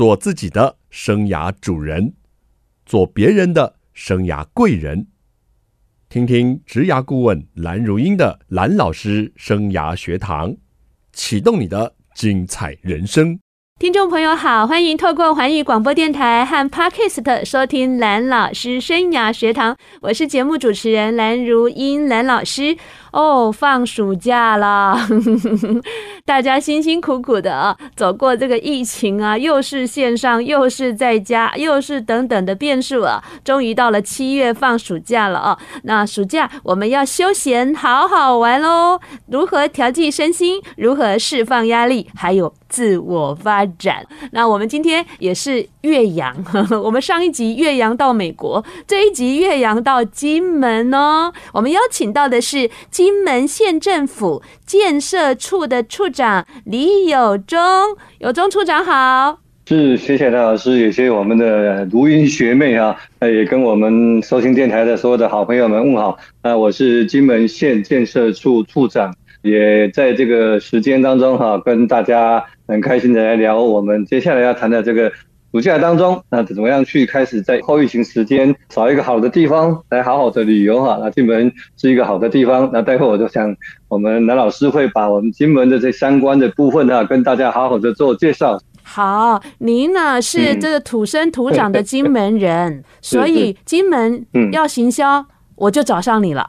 做自己的生涯主人，做别人的生涯贵人。听听职涯顾问蓝如英的蓝老师生涯学堂，启动你的精彩人生。听众朋友好，欢迎透过环宇广播电台和 Podcast 收听蓝老师生涯学堂，我是节目主持人蓝如英蓝老师。哦，放暑假了，大家辛辛苦苦的啊，走过这个疫情啊，又是线上，又是在家，又是等等的变数啊，终于到了七月放暑假了啊。那暑假我们要休闲，好好玩喽。如何调剂身心？如何释放压力？还有自我发展。那我们今天也是岳阳，我们上一集岳阳到美国，这一集岳阳到金门哦。我们邀请到的是。金门县政府建设处的处长李有忠，有忠处长好，是谢谢赖老师，也谢谢我们的如英学妹啊，也跟我们收听电台的所有的好朋友们问好。那我是金门县建设处处长，也在这个时间当中哈，跟大家很开心的来聊我们接下来要谈的这个。暑假当中，那怎么样去开始在后疫情时间找一个好的地方来好好的旅游哈？那金门是一个好的地方。那待会我就想，我们南老师会把我们金门的这相关的部分呢，跟大家好好的做介绍。好，您呢是这个土生土长的金门人，嗯、所以金门要行销，我就找上你了。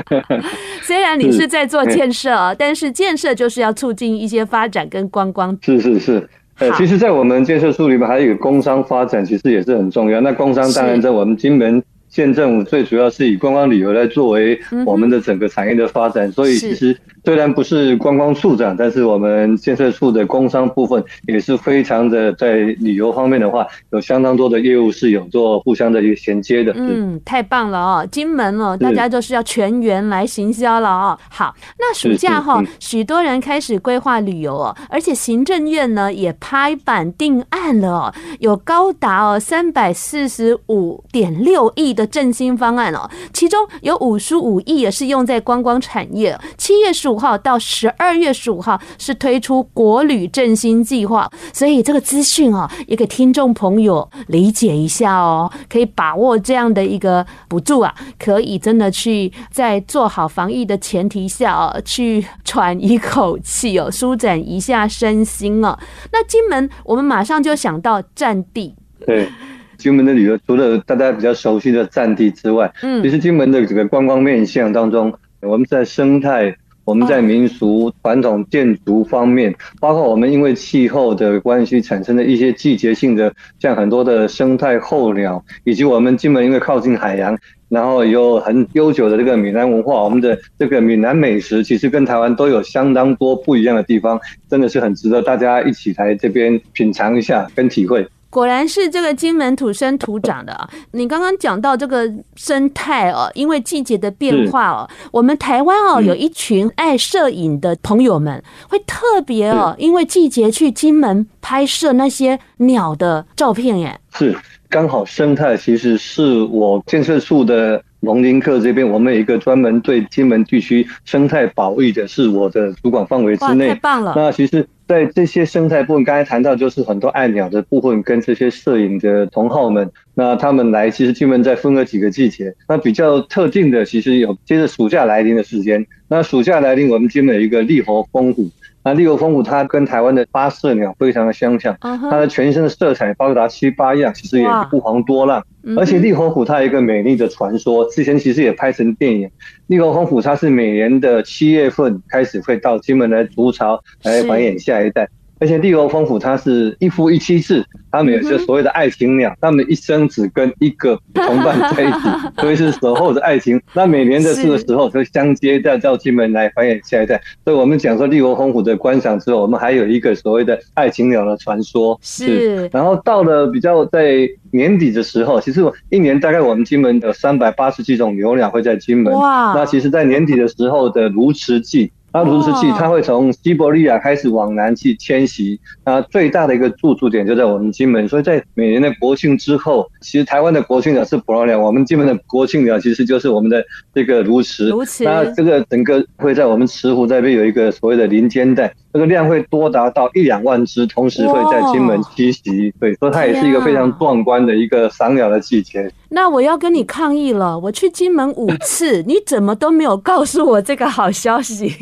虽然你是在做建设，但是建设就是要促进一些发展跟观光。是是是。呃，其实，在我们建设处里面，还有一个工商发展，其实也是很重要。那工商当然在我们金门县政府，最主要是以观光旅游来作为我们的整个产业的发展，所以其实。虽然不是观光处长，但是我们建设处的工商部分也是非常的，在旅游方面的话，有相当多的业务是有做互相的一个衔接的。嗯，太棒了哦，金门哦，大家就是要全员来行销了哦。好，那暑假哈、哦，许多人开始规划旅游哦，而且行政院呢也拍板定案了哦，有高达哦三百四十五点六亿的振兴方案哦，其中有五十五亿也是用在观光产业。七月十五号到十二月十五号是推出国旅振兴计划，所以这个资讯啊，也给听众朋友理解一下哦，可以把握这样的一个补助啊，可以真的去在做好防疫的前提下啊，去喘一口气哦，舒展一下身心哦。那金门，我们马上就想到战地。对，金门的旅游除了大家比较熟悉的战地之外，嗯，其实金门的这个观光面向当中，我们在生态。我们在民俗传统建筑方面，包括我们因为气候的关系产生的一些季节性的，像很多的生态候鸟，以及我们金门因为靠近海洋，然后有很悠久的这个闽南文化，我们的这个闽南美食其实跟台湾都有相当多不一样的地方，真的是很值得大家一起来这边品尝一下跟体会。果然是这个金门土生土长的啊！你刚刚讲到这个生态哦，因为季节的变化哦，我们台湾哦有一群爱摄影的朋友们，会特别哦，因为季节去金门拍摄那些鸟的照片耶。是，刚好生态其实是我建设处的龙林课这边，我们有一个专门对金门地区生态保育的，是我的主管范围之内。太棒了！那其实。在这些生态部分，刚才谈到就是很多爱鸟的部分，跟这些摄影的同好们，那他们来其实基本在分了几个季节，那比较特定的其实有接着暑假来临的时间，那暑假来临我们基本有一个立活蜂虎。那立活蜂虎它跟台湾的八色鸟非常的相像，它的全身的色彩高达七八样，其实也不遑多让。而且立活虎它有一个美丽的传说，之前其实也拍成电影。立活蜂虎它是每年的七月份开始会到金门来筑巢，来繁衍下一代。而且立活蜂虎它是一夫一妻制，他们有些所谓的爱情鸟，他们一生只跟一个同伴在一起，所以是守候着爱情。那每年的这个时候，就相接再到金门来繁衍下一代。所以我们讲说立活蜂虎的观赏之后，我们还有一个所谓的爱情鸟的传说。是。然后到了比较在年底的时候，其实一年大概我们金门有三百八十几种牛鸟会在金门。哇。那其实，在年底的时候的鸬鹚季。那如此器它会从西伯利亚开始往南去迁徙，那最大的一个驻足点就在我们金门，所以在每年的国庆之后，其实台湾的国庆鸟是伯劳鸟，我们金门的国庆鸟其实就是我们的这个鸬鹚。鸬鹚。那这个整个会在我们慈湖这边有一个所谓的林间带，这个量会多达到一两万只，同时会在金门栖息。对，所以它也是一个非常壮观的一个赏鸟的季节。那我要跟你抗议了，我去金门五次，你怎么都没有告诉我这个好消息？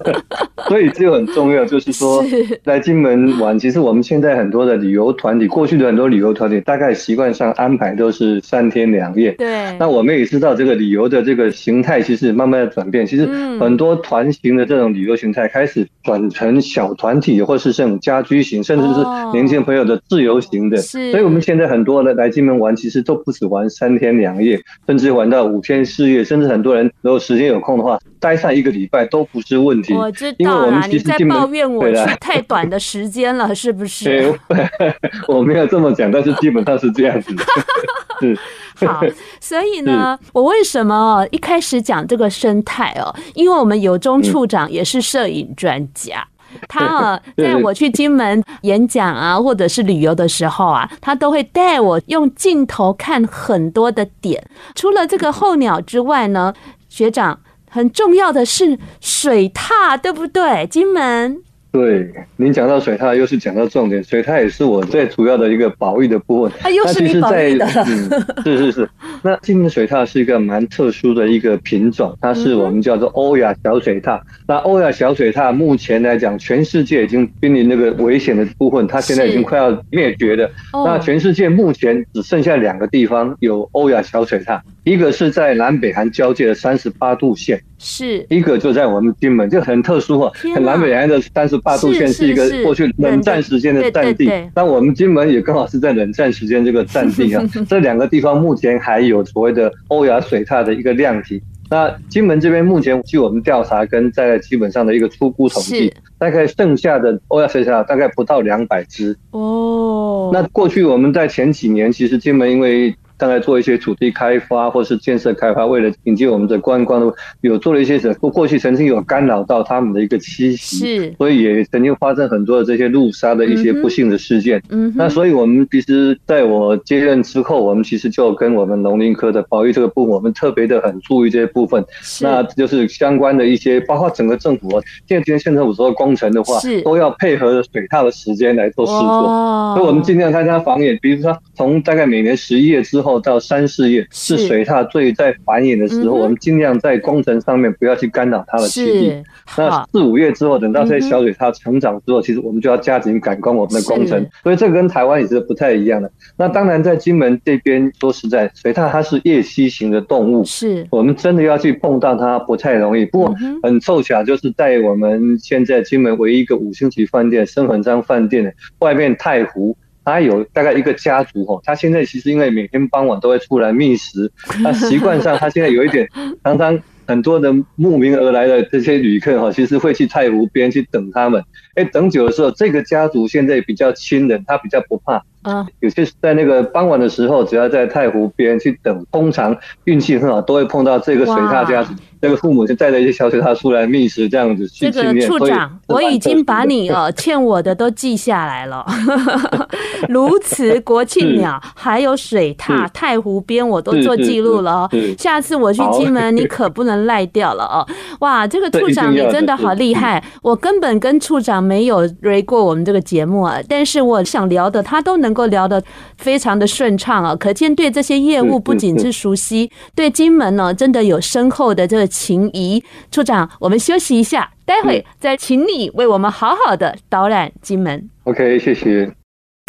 所以这个很重要，就是说来金门玩，其实我们现在很多的旅游团体，过去的很多旅游团体，大概习惯上安排都是三天两夜。对。那我们也知道，这个旅游的这个形态其实慢慢的转变，其实很多团型的这种旅游形态开始转成小团体，或是这种家居型，甚至是年轻朋友的自由型的。是。所以我们现在很多的来金门玩，其实都不止玩三天两夜，甚至玩到五天四夜，甚至很多人如果时间有空的话，待上一个礼拜都不是问题。我知道啦，你在抱怨我去太短的时间了，是不是？我没有这么讲，但是基本上是这样子。是，好，所以呢，我为什么一开始讲这个生态哦？因为我们有中处长也是摄影专家。他啊，在我去金门演讲啊，或者是旅游的时候啊，他都会带我用镜头看很多的点。除了这个候鸟之外呢，学长很重要的是水踏，对不对？金门。对，您讲到水獭，又是讲到重点。水獭也是我最主要的一个保育的部分。它又是你保育的。嗯，是是是。那金门水獭是一个蛮特殊的一个品种，它是我们叫做欧亚小水獭。那欧亚小水獭目前来讲，全世界已经濒临那个危险的部分，它现在已经快要灭绝的。那全世界目前只剩下两个地方有欧亚小水獭，一个是在南北韩交界的三十八度线。是一个就在我们金门，就很特殊哈。南北韩的三十八度线是一个过去冷战时间的战地，那我们金门也刚好是在冷战时间这个战地啊。这两个地方目前还有所谓的欧亚水獭的一个量体。那金门这边目前据我们调查跟在基本上的一个初步统计，大概剩下的欧亚水獭大概不到两百只哦。那过去我们在前几年，其实金门因为大概做一些土地开发或是建设开发，为了引进我们的观光，有做了一些什么？过去曾经有干扰到他们的一个栖息，是，所以也曾经发生很多的这些路杀的一些不幸的事件。嗯，那所以我们其实在我接任之后，我们其实就跟我们农林科的保育这个部分，我们特别的很注意这些部分。是，那就是相关的一些，包括整个政府，现在今天县政府做工程的话，是都要配合水獭的时间来做施作。所以我们尽量看它繁衍，比如说从大概每年十一月之后。后到三四月是水獭最在繁衍的时候，我们尽量在工程上面不要去干扰它的栖地。那四五月之后，等到这些小水獭成长之后，其实我们就要加紧赶工我们的工程。所以这个跟台湾也是不太一样的。那当然在金门这边，说实在，水獭它是夜栖型的动物，是我们真的要去碰到它不太容易。不过很凑巧，就是在我们现在金门唯一一个五星级饭店深恒章饭店的外面太湖。他有大概一个家族哦，他现在其实因为每天傍晚都会出来觅食，那习惯上他现在有一点，常常很多的慕名而来的这些旅客哈，其实会去太湖边去等他们，哎，等久的时候，这个家族现在比较亲人，他比较不怕。啊，有些在那个傍晚的时候，只要在太湖边去等，通常运气很好，都会碰到这个水獭家族，这个父母就带着一些小水獭出来觅食，这样子去这个处长，我已经把你哦 欠我的都记下来了。如此、国庆鸟，还有水獭，太湖边我都做记录了哦。下次我去金门，你可不能赖掉了哦。哇，这个处长你真的好厉害，我根本跟处长没有 re 过我们这个节目啊，但是我想聊的他都能。能够聊得非常的顺畅啊，可见对这些业务不仅是熟悉，对金门呢真的有深厚的这个情谊。处长，我们休息一下，待会再请你为我们好好的导览金门。OK，谢谢。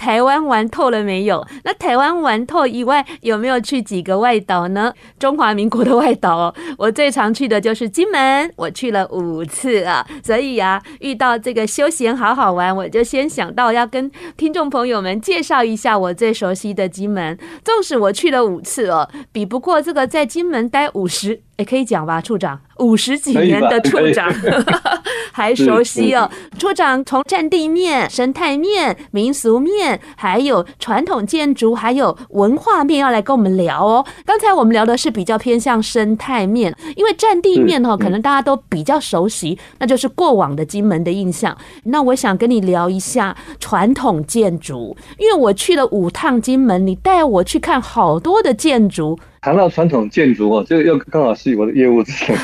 台湾玩透了没有？那台湾玩透以外，有没有去几个外岛呢？中华民国的外岛哦，我最常去的就是金门，我去了五次啊。所以啊，遇到这个休闲好好玩，我就先想到要跟听众朋友们介绍一下我最熟悉的金门。纵使我去了五次哦，比不过这个在金门待五十也可以讲吧，处长，五十几年的处长，还熟悉哦。处长从占地面、生态面、民俗面，还有传统建筑，还有文化面，要来跟我们聊哦。刚才我们聊的是比较偏向生态面，因为占地面哦，可能大家都比较熟悉，那就是过往的金门的印象。那我想跟你聊一下传统建筑，因为我去了五趟金门，你带我去看好多的建筑。谈到传统建筑哦，这个又刚好是我的业务之前，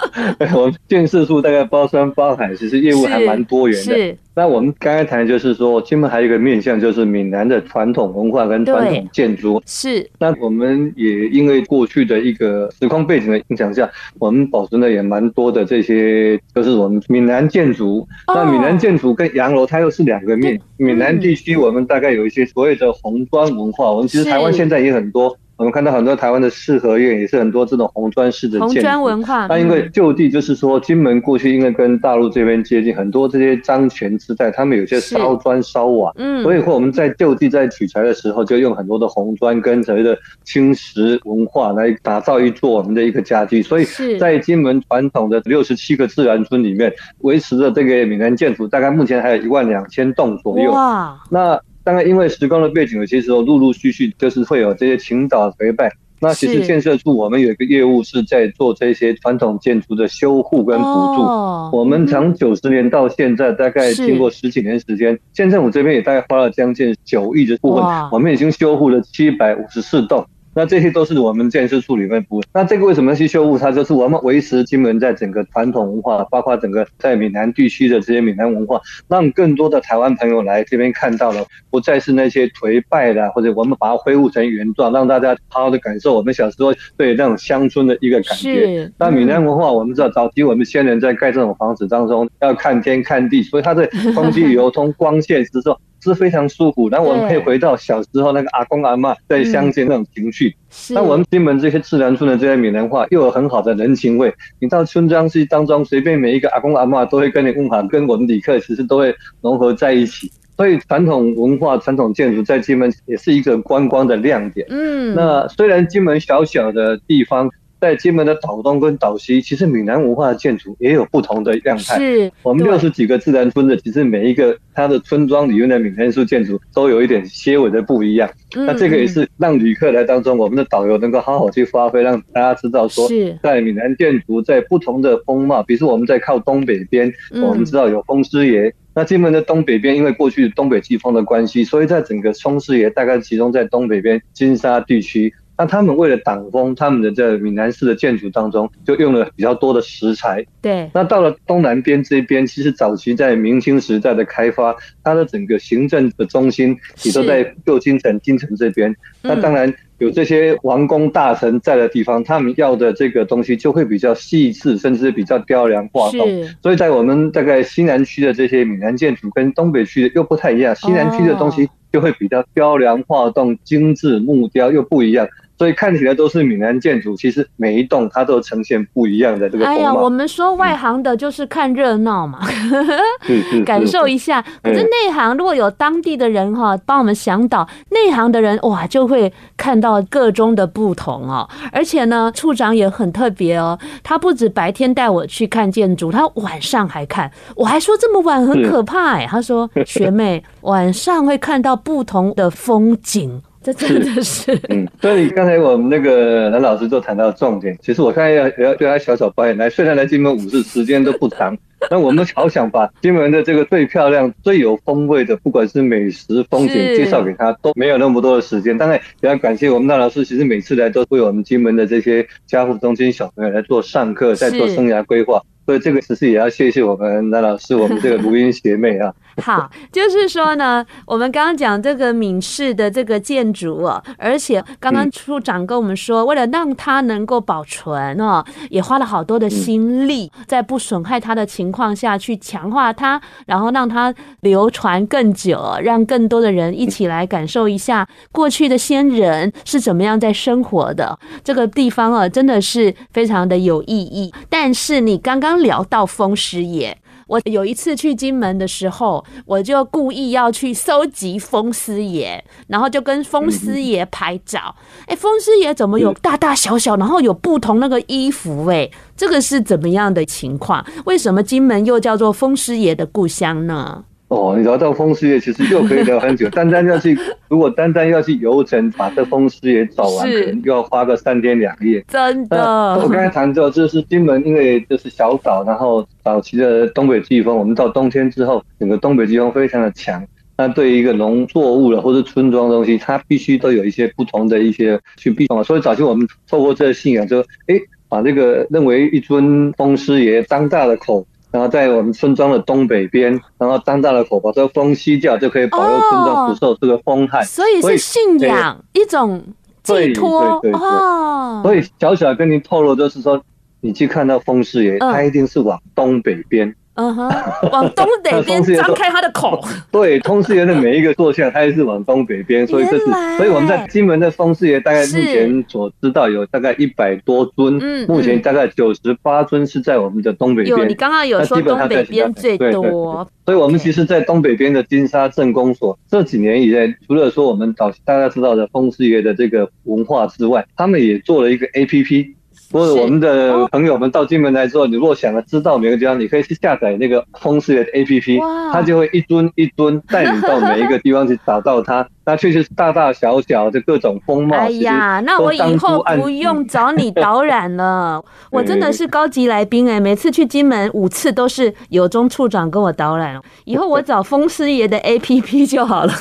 我们建设处大概包山包海，其实业务还蛮多元的。那我们刚才谈的就是说，金门还有一个面向，就是闽南的传统文化跟传统建筑。是。那我们也因为过去的一个时空背景的影响下，我们保存的也蛮多的这些，就是我们闽南建筑。哦、那闽南建筑跟洋楼它又是两个面。闽南地区我们大概有一些所谓的红砖文化，我们其实台湾现在也很多。我们看到很多台湾的四合院，也是很多这种红砖式的建筑。红砖文化。那因为就地就是说，金门过去因为跟大陆这边接近，很多这些漳泉之带，他们有些烧砖烧瓦，嗯，所以说我们在就地在取材的时候，就用很多的红砖跟所谓的青石文化来打造一座我们的一个家居。所以在金门传统的六十七个自然村里面，维持着这个闽南建筑，大概目前还有一万两千栋左右。哇，那。当然，因为时光的背景，有些时候陆陆续续就是会有这些倾倒颓败。那其实建设处我们有一个业务是在做这些传统建筑的修护跟补助。哦、我们从九十年到现在，大概经过十几年时间，县政府这边也大概花了将近九亿的部分，我们已经修护了七百五十四栋。那这些都是我们建设处里面补。那这个为什么去修复它？就是我们维持金门在整个传统文化，包括整个在闽南地区的这些闽南文化，让更多的台湾朋友来这边看到了，不再是那些颓败的，或者我们把它恢复成原状，让大家好好的感受我们小时候对那种乡村的一个感觉。那闽南文化，我们知道早期我们先人在盖这种房子当中要看天看地，所以它的空气 流通、光线是说。是非常舒服，然后我们可以回到小时候那个阿公阿嬷在乡间那种情绪。那、嗯、我们金门这些自然村的这些闽南话又有很好的人情味。你到村庄去当中，随便每一个阿公阿嬷都会跟你问好，跟我们旅客其实都会融合在一起。所以传统文化、传统建筑在金门也是一个观光的亮点。嗯，那虽然金门小小的地方。在金门的岛东跟岛西，其实闽南文化的建筑也有不同的样态。是，我们六十几个自然村的，其实每一个它的村庄里面的闽南式建筑都有一点些微的不一样。那这个也是让旅客来当中，我们的导游能够好好去发挥，让大家知道说，在闽南建筑在不同的风貌，比如说我们在靠东北边，我们知道有风狮爷。那金门的东北边，因为过去东北季风的关系，所以在整个风狮爷大概集中在东北边金沙地区。那他们为了挡风，他们的在闽南式的建筑当中就用了比较多的石材。对。那到了东南边这边，其实早期在明清时代的开发，它的整个行政的中心也都在旧金城、金城这边。那当然有这些王公大臣在的地方，他们要的这个东西就会比较细致，甚至比较雕梁画栋。所以在我们大概西南区的这些闽南建筑跟东北区的又不太一样，西南区的东西就会比较雕梁画栋、精致木雕又不一样。所以看起来都是闽南建筑，其实每一栋它都呈现不一样的这个。哎呀，我们说外行的就是看热闹嘛，嗯、感受一下。可是内行如果有当地的人哈帮我们向导，内行的人哇就会看到各中的不同哦。而且呢，处长也很特别哦，他不止白天带我去看建筑，他晚上还看。我还说这么晚很可怕哎，他说 学妹晚上会看到不同的风景。这真的是，嗯，所以刚才我们那个蓝老师就谈到重点。其实我看要要对他小小表演来，虽然来金门五日时间都不长，那我们好想把金门的这个最漂亮、最有风味的，不管是美食、风景介绍给他，都没有那么多的时间。当然也要感谢我们蓝老师，其实每次来都为我们金门的这些家扶中心小朋友来做上课，在做生涯规划。所以这个其实也要谢谢我们蓝老师，我们这个录音学妹啊。好，就是说呢，我们刚刚讲这个闽式的这个建筑哦，而且刚刚处长跟我们说，为了让它能够保存哦，也花了好多的心力，在不损害它的情况下去强化它，然后让它流传更久，让更多的人一起来感受一下过去的先人是怎么样在生活的。这个地方啊，真的是非常的有意义。但是你刚刚。聊到风师爷，我有一次去金门的时候，我就故意要去搜集风师爷，然后就跟风师爷拍照。哎、欸，风师爷怎么有大大小小，然后有不同那个衣服、欸？哎，这个是怎么样的情况？为什么金门又叫做风师爷的故乡呢？哦，你聊到风师爷，其实又可以聊很久。单单要去，如果单单要去游程，把这风师爷找完，可能又要花个三天两夜。真的，我刚才谈到，就是金门，因为就是小岛，然后早期的东北季风，我们到冬天之后，整个东北季风非常的强。那对于一个农作物了或者村庄的东西，它必须都有一些不同的一些去避风。所以早期我们透过这个信仰，就哎，把这个认为一尊风师爷张大的口。然后在我们村庄的东北边，然后张大了口，把这个风吸掉，就可以保佑村庄不受这个风害。所以是信仰一种寄托哦。所以小小跟您透露，就是说，你去看到风师爷，他一定是往东北边。嗯哼，往东北边张开他的口。对，风狮爷的每一个坐像，他也是往东北边，所以这是，所以我们在金门的风狮爷，大概目前所知道有大概一百多尊，嗯，目前大概九十八尊是在我们的东北边。有，你刚刚有说东北边最多，所以我们其实，在东北边的金沙镇公所这几年以来，除了说我们早大家知道的风狮爷的这个文化之外，他们也做了一个 APP。或者我们的朋友们到金门来之后，你如果想要知道每个地方，你可以去下载那个风狮爷的 APP，它就会一尊一尊带你到每一个地方去找到它。那确实是大大小小的各种风貌。哎呀，那我以后不用找你 导览了，我真的是高级来宾哎！每次去金门五次都是有中处长跟我导览，以后我找风师爷的 APP 就好了。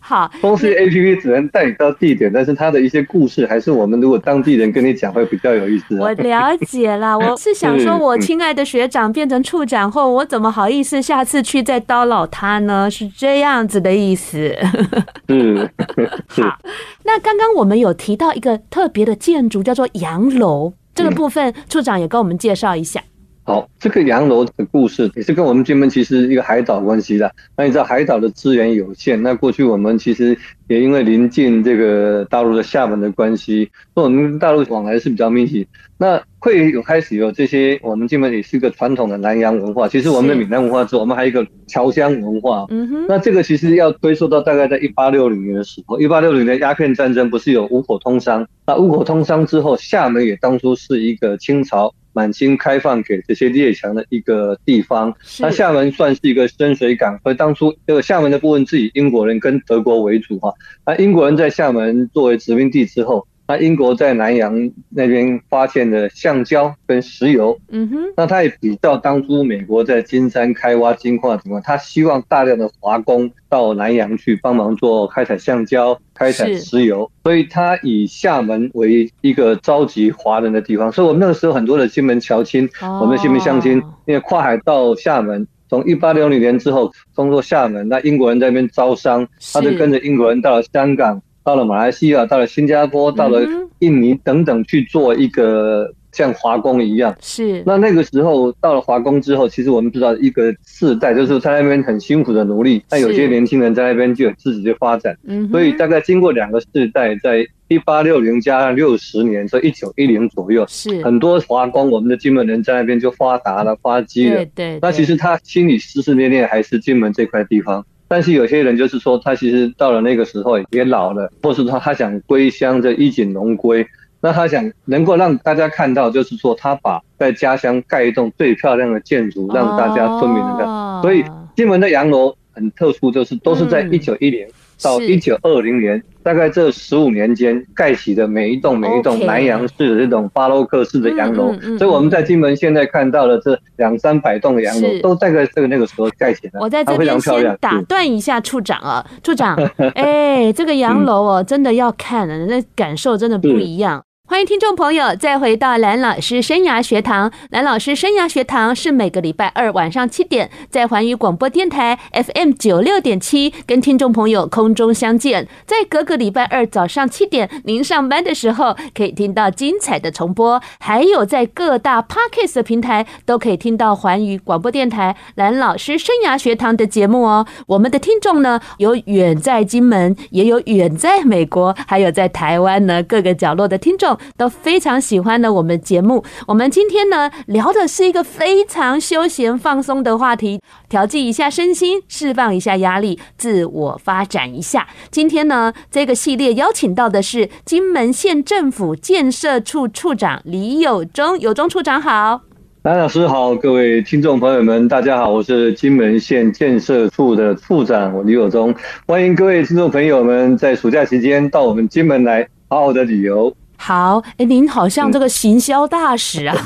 好，风师爷 APP 只能带你到地点，但是它的一些故事还是我们如果当地人跟你讲会比较有意思。我了解了，我是想说，我亲爱的学长变成处长后，我怎么好意思下次去再叨扰他呢？是这样子的意思。嗯，好。那刚刚我们有提到一个特别的建筑，叫做洋楼，这个部分处长也跟我们介绍一下。好，这个洋楼的故事也是跟我们金门其实一个海岛关系的。那你知道海岛的资源有限，那过去我们其实也因为临近这个大陆的厦门的关系，所以我们大陆往来是比较密集。那会有开始有这些，我们金门也是一个传统的南洋文化。其实我们的闽南文化之后，我们还有一个侨乡文化。嗯哼。那这个其实要追溯到大概在一八六零年的时候，一八六零年鸦片战争不是有五口通商？那五口通商之后，厦门也当初是一个清朝。满清开放给这些列强的一个地方，那厦门算是一个深水港，所以当初这个厦门的部分是以英国人跟德国为主哈。那英国人在厦门作为殖民地之后。那英国在南洋那边发现的橡胶跟石油，嗯哼，那他也比较当初美国在金山开挖金矿什么，他希望大量的华工到南洋去帮忙做开采橡胶、开采石油，所以他以厦门为一个召集华人的地方。所以我们那个时候很多的金门侨亲，我们的金门乡亲，因为跨海到厦门，从一八六零年之后，通过厦门，那英国人在那边招商，他就跟着英国人到了香港。到了马来西亚，到了新加坡，到了印尼等等去做一个像华工一样。是。那那个时候到了华工之后，其实我们知道一个世代就是在那边很辛苦的努力。但有些年轻人在那边就有自己的发展。嗯。所以大概经过两个世代，在一八六零加上六十年，所以一九一零左右，是很多华工，我们的金门人在那边就发达了，发迹了。对对。那其实他心里思思念念还是金门这块地方。但是有些人就是说，他其实到了那个时候也老了，或是说他想归乡，这衣锦荣归。那他想能够让大家看到，就是说他把在家乡盖一栋最漂亮的建筑，让大家村民能看。所以金门的洋楼很特殊，就是都是在一九一零。到一九二零年，大概这十五年间盖起的每一栋每一栋南洋式的这种巴洛克式的洋楼，所以我们在金门现在看到的这两三百栋的洋楼，都大概这个那个时候盖起来。我在这边先打断一下处长啊，处长，哎，这个洋楼哦，真的要看的，那感受真的不一样。欢迎听众朋友再回到蓝老师生涯学堂。蓝老师生涯学堂是每个礼拜二晚上七点在环宇广播电台 FM 九六点七跟听众朋友空中相见。在各个礼拜二早上七点您上班的时候可以听到精彩的重播，还有在各大 Podcast 的平台都可以听到环宇广播电台蓝老师生涯学堂的节目哦。我们的听众呢，有远在金门，也有远在美国，还有在台湾呢各个角落的听众。都非常喜欢的我们节目。我们今天呢聊的是一个非常休闲放松的话题，调剂一下身心，释放一下压力，自我发展一下。今天呢这个系列邀请到的是金门县政府建设处处长李有忠，有忠处长好。蓝老师好，各位听众朋友们，大家好，我是金门县建设处的处长，我李有忠，欢迎各位听众朋友们在暑假期间到我们金门来好好的旅游。好，哎，您好像这个行销大使啊，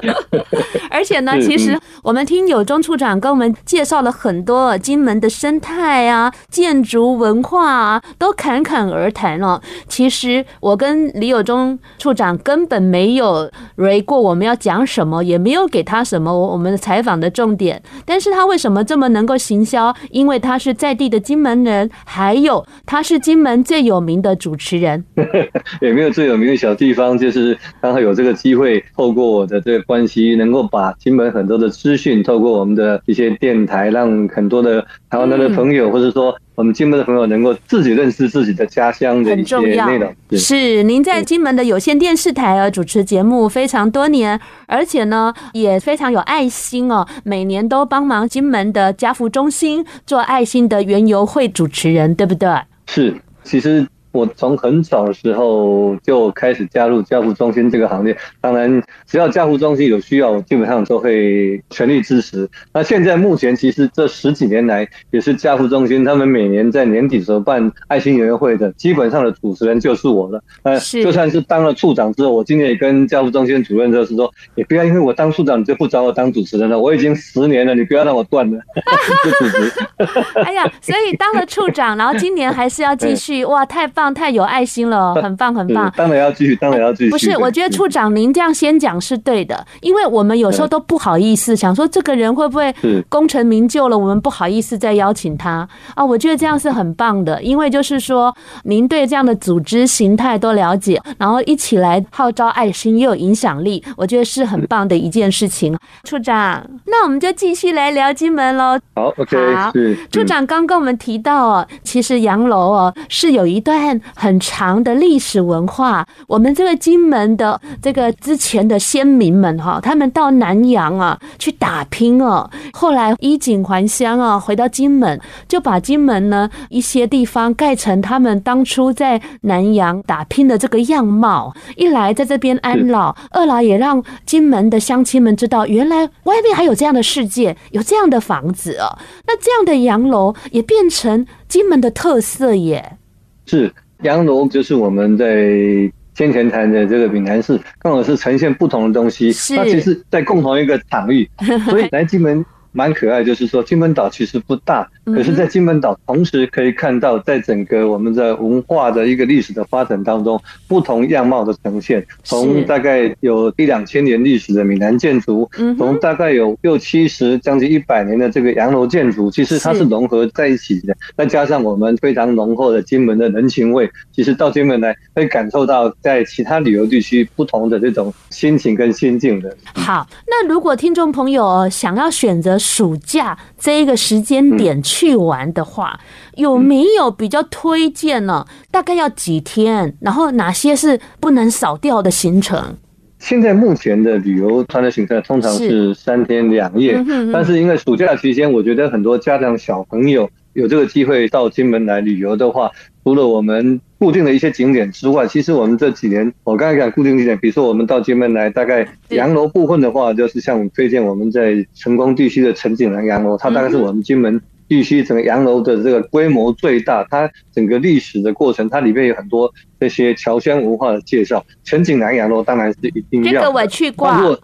而且呢，其实我们听友忠处长跟我们介绍了很多金门的生态啊、建筑文化啊，都侃侃而谈哦。其实我跟李友忠处长根本没有过我们要讲什么，也没有给他什么我们的采访的重点。但是他为什么这么能够行销？因为他是在地的金门人，还有他是金门最有名的主持人，也没有最。有名的小地方，就是刚好有这个机会，透过我的这个关系，能够把金门很多的资讯，透过我们的一些电台，让很多的台湾的朋友，或者说我们金门的朋友，能够自己认识自己的家乡的一些内容。是，您在金门的有线电视台啊主持节目非常多年，而且呢也非常有爱心哦，每年都帮忙金门的家福中心做爱心的园游会主持人，对不对？是，其实。我从很早的时候就开始加入家扶中心这个行列，当然只要家扶中心有需要，我基本上都会全力支持。那现在目前其实这十几年来，也是家扶中心他们每年在年底时候办爱心园游会的，基本上的主持人就是我了。呃，就算是当了处长之后，我今年也跟家扶中心主任就是说，也不要因为我当处长你就不找我当主持人了，我已经十年了，你不要让我断了。哎呀，所以当了处长，然后今年还是要继续，哇，太棒！太有爱心了，很棒很棒。当然要继续，当然要继续。不是，我觉得处长您这样先讲是对的，因为我们有时候都不好意思，想说这个人会不会功成名就了，我们不好意思再邀请他啊。我觉得这样是很棒的，因为就是说您对这样的组织形态都了解，然后一起来号召爱心又有影响力，我觉得是很棒的一件事情。处长，那我们就继续来聊金门喽。好，OK。好，处长刚跟我们提到哦，其实洋楼哦是有一段。很长的历史文化，我们这个金门的这个之前的先民们哈，他们到南洋啊去打拼哦，后来衣锦还乡啊，回到金门就把金门呢一些地方盖成他们当初在南洋打拼的这个样貌。一来在这边安老，二来也让金门的乡亲们知道，原来外面还有这样的世界，有这样的房子哦。那这样的洋楼也变成金门的特色耶。是。洋楼就是我们在先前谈的这个闽南式，刚好是呈现不同的东西。那其实，在共同一个场域，所以南京门。蛮可爱，就是说金门岛其实不大，可是，在金门岛同时可以看到，在整个我们的文化的一个历史的发展当中，不同样貌的呈现。从大概有一两千年历史的闽南建筑，从大概有六七十将近一百年的这个洋楼建筑，其实它是融合在一起的。再加上我们非常浓厚的金门的人情味，其实到金门来会感受到在其他旅游地区不同的这种心情跟心境的。好，那如果听众朋友想要选择。暑假这一个时间点去玩的话，有没有比较推荐呢？大概要几天？然后哪些是不能少掉的行程？现在目前的旅游团的行程通常是三天两夜，但是因为暑假期间，我觉得很多家长小朋友有这个机会到金门来旅游的话，除了我们。固定的一些景点之外，其实我们这几年，我刚才讲固定景点，比如说我们到金门来，大概洋楼部分的话，就是像推荐我们在成功地区的陈景南洋楼，它大概是我们金门地区整个洋楼的这个规模最大，它整个历史的过程，它里面有很多这些侨乡文化的介绍。陈景南洋楼当然是一定要，这个我去过。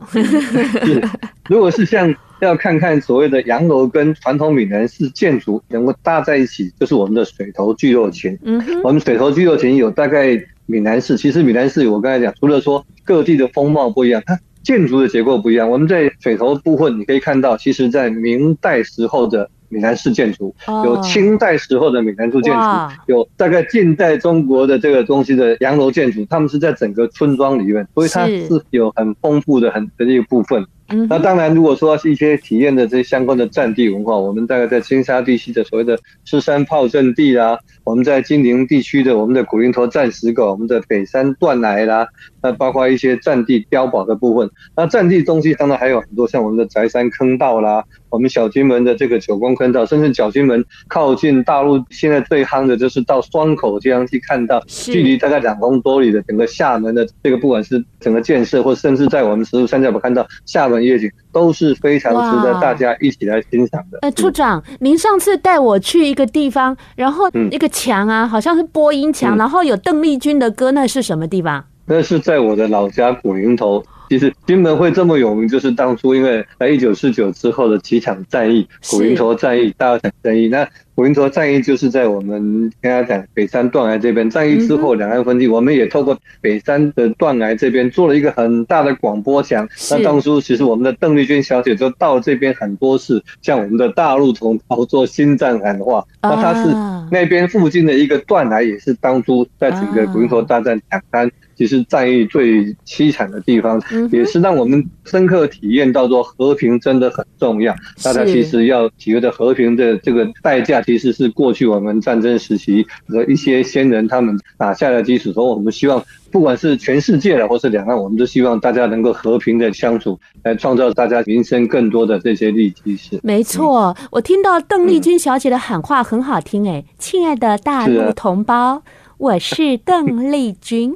如果是像。要看看所谓的洋楼跟传统闽南式建筑能够搭在一起，就是我们的水头聚落群。嗯，我们水头聚落群有大概闽南式，其实闽南式我刚才讲，除了说各地的风貌不一样，它建筑的结构不一样。我们在水头部分你可以看到，其实在明代时候的闽南式建筑，有清代时候的闽南式建筑，有大概近代中国的这个东西的洋楼建筑，他们是在整个村庄里面，所以它是有很丰富的很的一个部分。那当然，如果说是一些体验的这些相关的战地文化，我们大概在金沙地区的所谓的狮山炮阵地啦，我们在金陵地区的我们的古云头战石狗，我们的北山断崖啦，那包括一些占地碉堡的部分。那占地东西当然还有很多，像我们的宅山坑道啦，我们小金门的这个九宫坑道，甚至小金门靠近大陆现在最夯的就是到双口这样去看到，距离大概两公多里的整个厦门的这个，不管是整个建设，或甚至在我们十五山脚看到厦门夜景，都是非常值得大家一起来欣赏的。呃，处长，您上次带我去一个地方，然后那个墙啊，好像是播音墙，然后有邓丽君的歌，那是什么地方？那是在我的老家古林头。其实金门会这么有名，就是当初因为在一九四九之后的几场战役，古云头战役、大稻埕战役。那古云头战役就是在我们跟他讲北山断崖这边。战役之后，两岸分地，我们也透过北山的断崖这边做了一个很大的广播墙。那当初其实我们的邓丽君小姐就到这边很多次，向我们的大陆同胞做心脏喊话。那她是那边附近的一个断崖，也是当初在整个古云头大战两滩。其实战役最凄惨的地方，也是让我们深刻体验到说和平真的很重要。大家其实要体会的和平的这个代价，其实是过去我们战争时期和一些先人他们打下的基础。所以我们希望，不管是全世界的或是两岸，我们都希望大家能够和平的相处，来创造大家民生更多的这些利基是。没错，我听到邓丽君小姐的喊话很好听哎，亲爱的大陆同胞。我是邓丽君，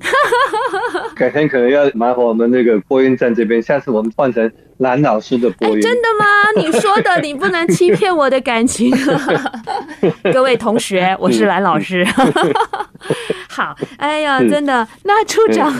改天可能要麻烦我们那个播音站这边，下次我们换成蓝老师的播音。欸，真的吗？你说的，你不能欺骗我的感情。各位同学，我是蓝老师。好，哎呀，真的。那处长，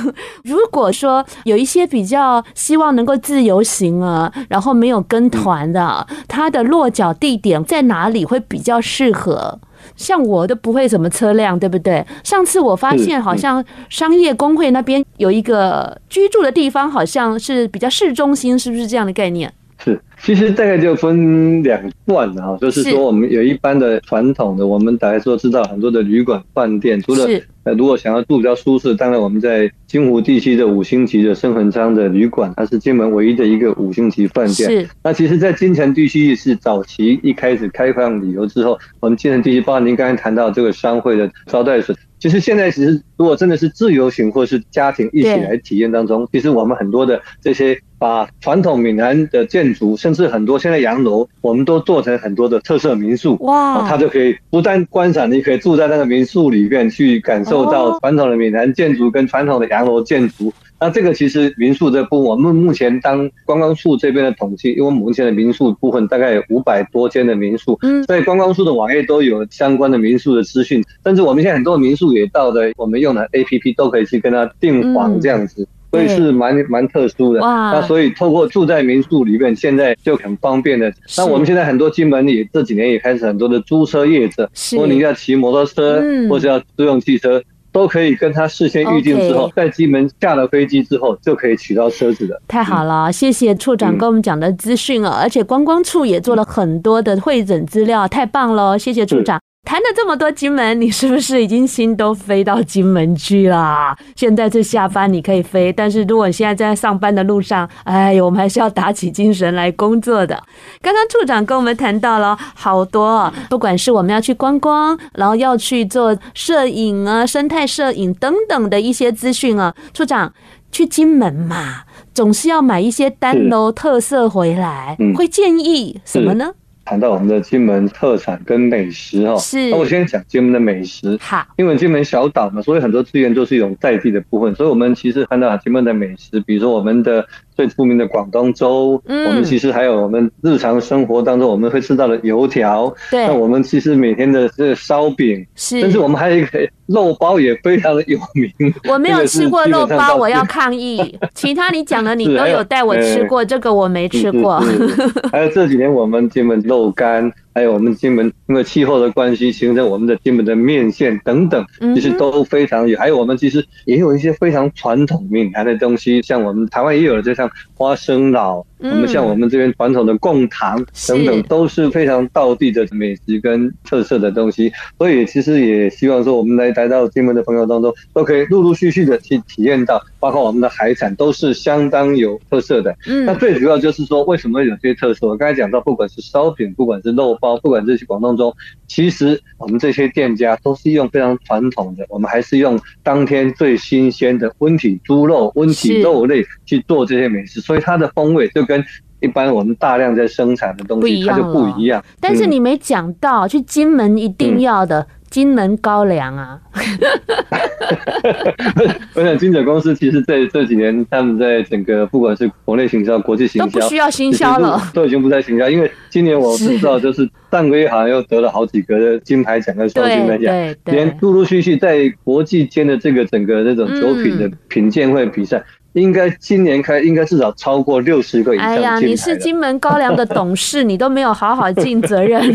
如果说有一些比较希望能够自由行啊，然后没有跟团的，他的落脚地点在哪里会比较适合？像我都不会什么车辆，对不对？上次我发现好像商业工会那边有一个居住的地方，好像是比较市中心，是不是这样的概念？是，其实大概就分两段啊，就是说我们有一般的传统的，我们大家都知道很多的旅馆饭店，除了。呃如果想要住比较舒适，当然我们在金湖地区的五星级的升恒昌的旅馆，它是金门唯一的一个五星级饭店。是。那其实，在金城地区是早期一开始开放旅游之后，我们金城地区，包括您刚才谈到这个商会的招待所，其实现在其实如果真的是自由行或是家庭一起来体验当中，其实我们很多的这些。把传统闽南的建筑，甚至很多现在洋楼，我们都做成很多的特色民宿。哇！它就可以不但观赏，你可以住在那个民宿里面，去感受到传统的闽南建筑跟传统的洋楼建筑。那这个其实民宿这部分，我们目前当观光处这边的统计，因为我们目前的民宿部分大概有五百多间的民宿，嗯，所以观光处的网页都有相关的民宿的资讯。甚至我们现在很多民宿也到的，我们用的 APP 都可以去跟他订房这样子。所以是蛮蛮特殊的，哇。那所以透过住在民宿里面，现在就很方便的。那我们现在很多金门也这几年也开始很多的租车业者，如果你要骑摩托车，或者要租用汽车，都可以跟他事先预定之后，在金门下了飞机之后就可以取到车子的。太好了，谢谢处长跟我们讲的资讯啊，而且观光处也做了很多的会诊资料，太棒了，谢谢处长。谈了这么多金门，你是不是已经心都飞到金门去了？现在是下班你可以飞，但是如果你现在在上班的路上，哎呦，我们还是要打起精神来工作的。刚刚处长跟我们谈到了好多，不管是我们要去观光，然后要去做摄影啊、生态摄影等等的一些资讯啊。处长去金门嘛，总是要买一些单楼特色回来，会建议什么呢？谈到我们的金门特产跟美食哈，是。那我先讲金门的美食。好，因为金门小岛嘛，所以很多资源都是一种在地的部分。所以我们其实看到金门的美食，比如说我们的最出名的广东粥，嗯，我们其实还有我们日常生活当中我们会吃到的油条，对。那我们其实每天的这个烧饼，是。甚至我们还有一个肉包也非常的有名。我没有吃过肉包，我要抗议。其他你讲的你 都有带我吃过，这个我没吃过。还有这几年我们基本肉。豆干，还有我们金门因为气候的关系，形成我们的金门的面线等等，其实都非常有。还有我们其实也有一些非常传统闽南的东西，像我们台湾也有的，就像花生 lau，我们像我们这边传统的贡糖等等，都是非常道地的美食跟特色的东西。所以其实也希望说，我们来来到金门的朋友当中，都可以陆陆续续的去体验到，包括我们的海产都是相当有特色的。那最主要就是说，为什么有些特色？我刚才讲到，不管是烧饼，不管是肉包。包，不管这些广东粥，其实我们这些店家都是用非常传统的，我们还是用当天最新鲜的温体猪肉、温体肉类去做这些美食，所以它的风味就跟一般我们大量在生产的东西它就不一样。但是你没讲到，去金门一定要的。嗯金门高粱啊！我想金准公司其实在这几年，他们在整个不管是国内行销、国际行销，都不需要行销了，都已经不再行销。因为今年我不知道，就是上个月好像又得了好几个金牌奖跟双金牌奖，连陆陆续续在国际间的这个整个这种酒品的品鉴会比赛。嗯应该今年开，应该至少超过六十个以上。哎呀，你是金门高粱的董事，你都没有好好尽责任。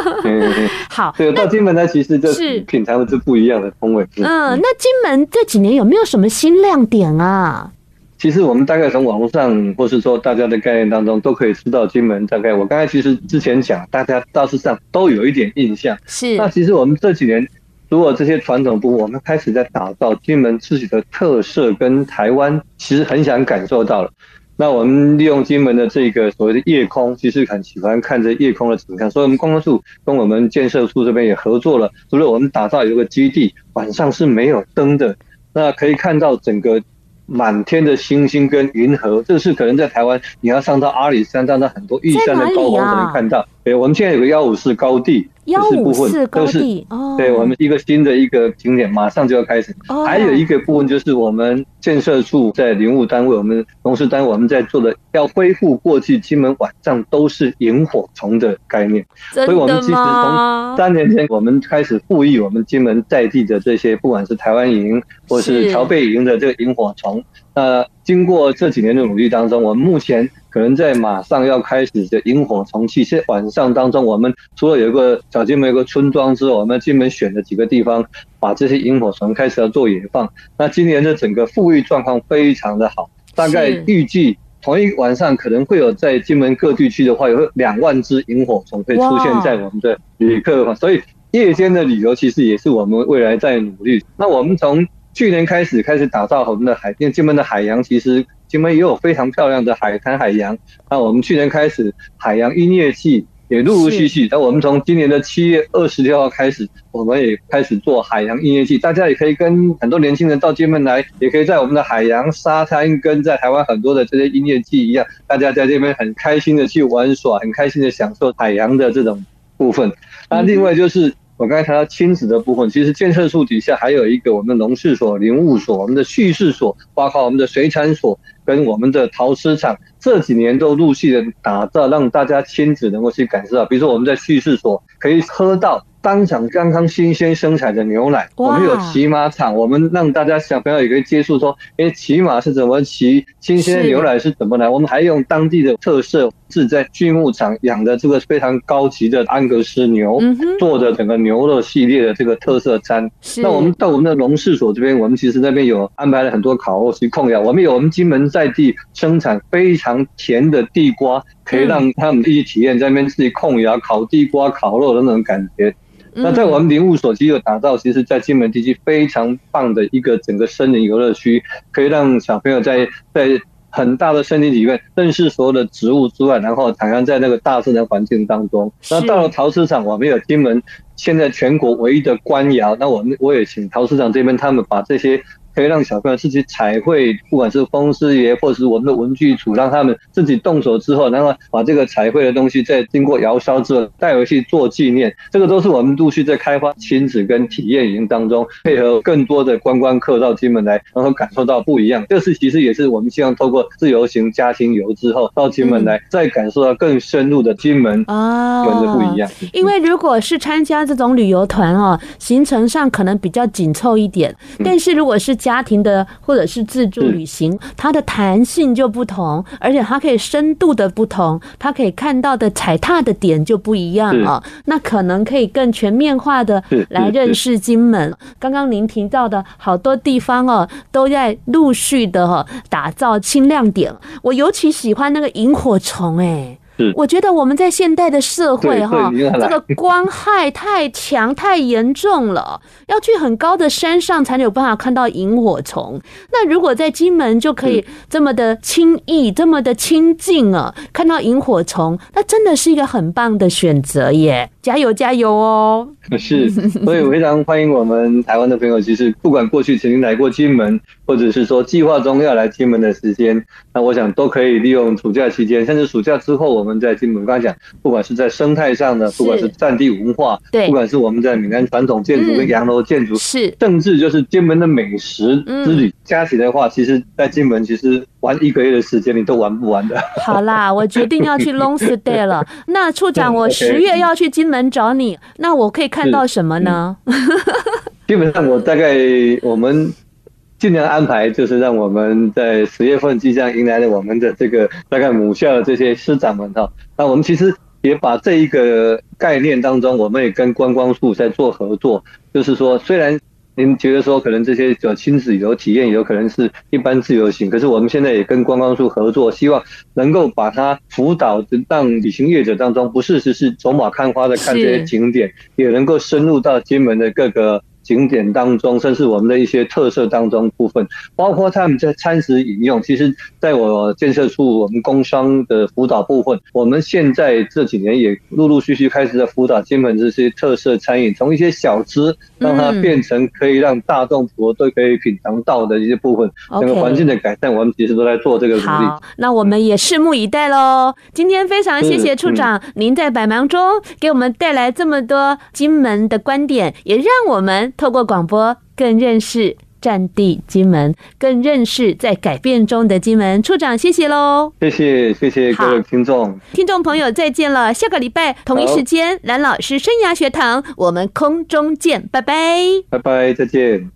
好，对，到金门它其实就是品尝的是不一样的风味。嗯，那金门这几年有没有什么新亮点啊？其实我们大概从网络上，或是说大家的概念当中，都可以知道金门大概。我刚才其实之前讲，大家大致上都有一点印象。是。那其实我们这几年。如果这些传统部，我们开始在打造金门自己的特色，跟台湾其实很想感受到了。那我们利用金门的这个所谓的夜空，其实很喜欢看着夜空的景象，所以我们观光处跟我们建设处这边也合作了，除了我们打造有一个基地，晚上是没有灯的，那可以看到整个满天的星星跟银河，这是可能在台湾你要上到阿里山，上到很多玉山的高峰才能看到。对，我们现在有个幺五四高地。幺五四高地哦，对，我们一个新的一个景点马上就要开始。还有一个部分就是我们建设处在林务单位，我们农事单位我们在做的，要恢复过去金门晚上都是萤火虫的概念。所以我们其实从三年前我们开始复育我们金门在地的这些，不管是台湾营或是乔贝营的这个萤火虫。那经过这几年的努力当中，我们目前。可能在马上要开始的萤火虫季，是晚上当中，我们除了有一个小金门有个村庄之外，我们金门选了几个地方，把这些萤火虫开始要做野放。那今年的整个富裕状况非常的好，大概预计同一晚上可能会有在金门各地区的话，有两万只萤火虫会出现在我们的旅客，所以夜间的旅游其实也是我们未来在努力。那我们从去年开始开始打造我们的海，因为金门的海洋其实。金门也有非常漂亮的海滩海洋。那我们去年开始海洋音乐季也陆陆续续。那我们从今年的七月二十六号开始，我们也开始做海洋音乐季。大家也可以跟很多年轻人到金门来，也可以在我们的海洋沙滩，跟在台湾很多的这些音乐季一样，大家在这边很开心的去玩耍，很开心的享受海洋的这种部分。那另外就是。我刚才谈到亲子的部分，其实建设处底下还有一个我们的农事所、林务所、我们的畜事所，包括我们的水产所跟我们的陶瓷厂，这几年都陆续的打造，让大家亲子能够去感受到。比如说我们在畜事所可以喝到。当场刚刚新鲜生产的牛奶，我们有骑马场，我们让大家小朋友也可以接触说，哎，骑马是怎么骑，新鲜的牛奶是怎么来。我们还用当地的特色，是在畜牧场养的这个非常高级的安格斯牛做的整个牛肉系列的这个特色餐。那我们到我们的农事所这边，我们其实那边有安排了很多烤肉去控窑，我们有我们金门在地生产非常甜的地瓜，可以让他们一起体验在那边自己控窑烤地瓜、烤肉的那种感觉。那在我们林务所其实有打造，其实，在金门地区非常棒的一个整个森林游乐区，可以让小朋友在在很大的森林里面认识所有的植物之外，然后徜徉在那个大自然环境当中。那到了陶瓷厂，我们有金门现在全国唯一的官窑，那我们我也请陶瓷厂这边他们把这些。可以让小朋友自己彩绘，不管是风师爷或者是我们的文具组，让他们自己动手之后，然后把这个彩绘的东西再经过窑烧之后带回去做纪念。这个都是我们陆续在开发亲子跟体验营当中，配合更多的观光客到金门来，然后感受到不一样。这是其实也是我们希望透过自由行家庭游之后到金门来，再感受到更深入的金门啊的不一样。因为如果是参加这种旅游团哦，行程上可能比较紧凑一点，但是如果是家庭的或者是自助旅行，它的弹性就不同，而且它可以深度的不同，它可以看到的踩踏的点就不一样啊。那可能可以更全面化的来认识金门。刚刚您提到的好多地方哦，都在陆续的哈打造新亮点。我尤其喜欢那个萤火虫，哎。是，我觉得我们在现代的社会哈，这个光害太强太严重了，要去很高的山上才有办法看到萤火虫。那如果在金门就可以这么的轻易、这么的亲近啊，看到萤火虫，那真的是一个很棒的选择耶！加油加油哦！是，所以我非常欢迎我们台湾的朋友。其实不管过去曾经来过金门，或者是说计划中要来金门的时间，那我想都可以利用暑假期间，甚至暑假之后，我们在金门，刚才讲，不管是在生态上的，不管是战地文化，对，不管是我们在闽南传统建筑跟洋楼建筑，是，甚至就是金门的美食之旅，加起来的话，其实在金门其实玩一个月的时间你都玩不完的。好啦，我决定要去 long stay 了。那处长，我十月要去金门找你，那我可以看到什么呢？基本上，我大概我们尽量安排，就是让我们在十月份即将迎来了我们的这个大概母校的这些师长们哈。那我们其实也把这一个概念当中，我们也跟观光处在做合作，就是说虽然。您觉得说可能这些叫亲子游体验有可能是一般自由行，可是我们现在也跟观光处合作，希望能够把它辅导，让旅行业者当中不是只是走马看花的看这些景点，也能够深入到金门的各个。景点当中，甚至我们的一些特色当中部分，包括他们在餐食饮用。其实，在我建设处，我们工商的辅导部分，我们现在这几年也陆陆续续开始在辅导金门这些特色餐饮，从一些小吃让它变成可以让大众普罗都可以品尝到的一些部分。整个环境的改善，我们其实都在做这个努力。好，那我们也拭目以待喽。今天非常谢谢处长，您在百忙中给我们带来这么多金门的观点，也让我们。透过广播，更认识战地金门，更认识在改变中的金门。处长，谢谢喽！谢谢，谢谢各位听众。听众朋友，再见了。下个礼拜同一时间，蓝老师生涯学堂，我们空中见，拜拜，拜拜，再见。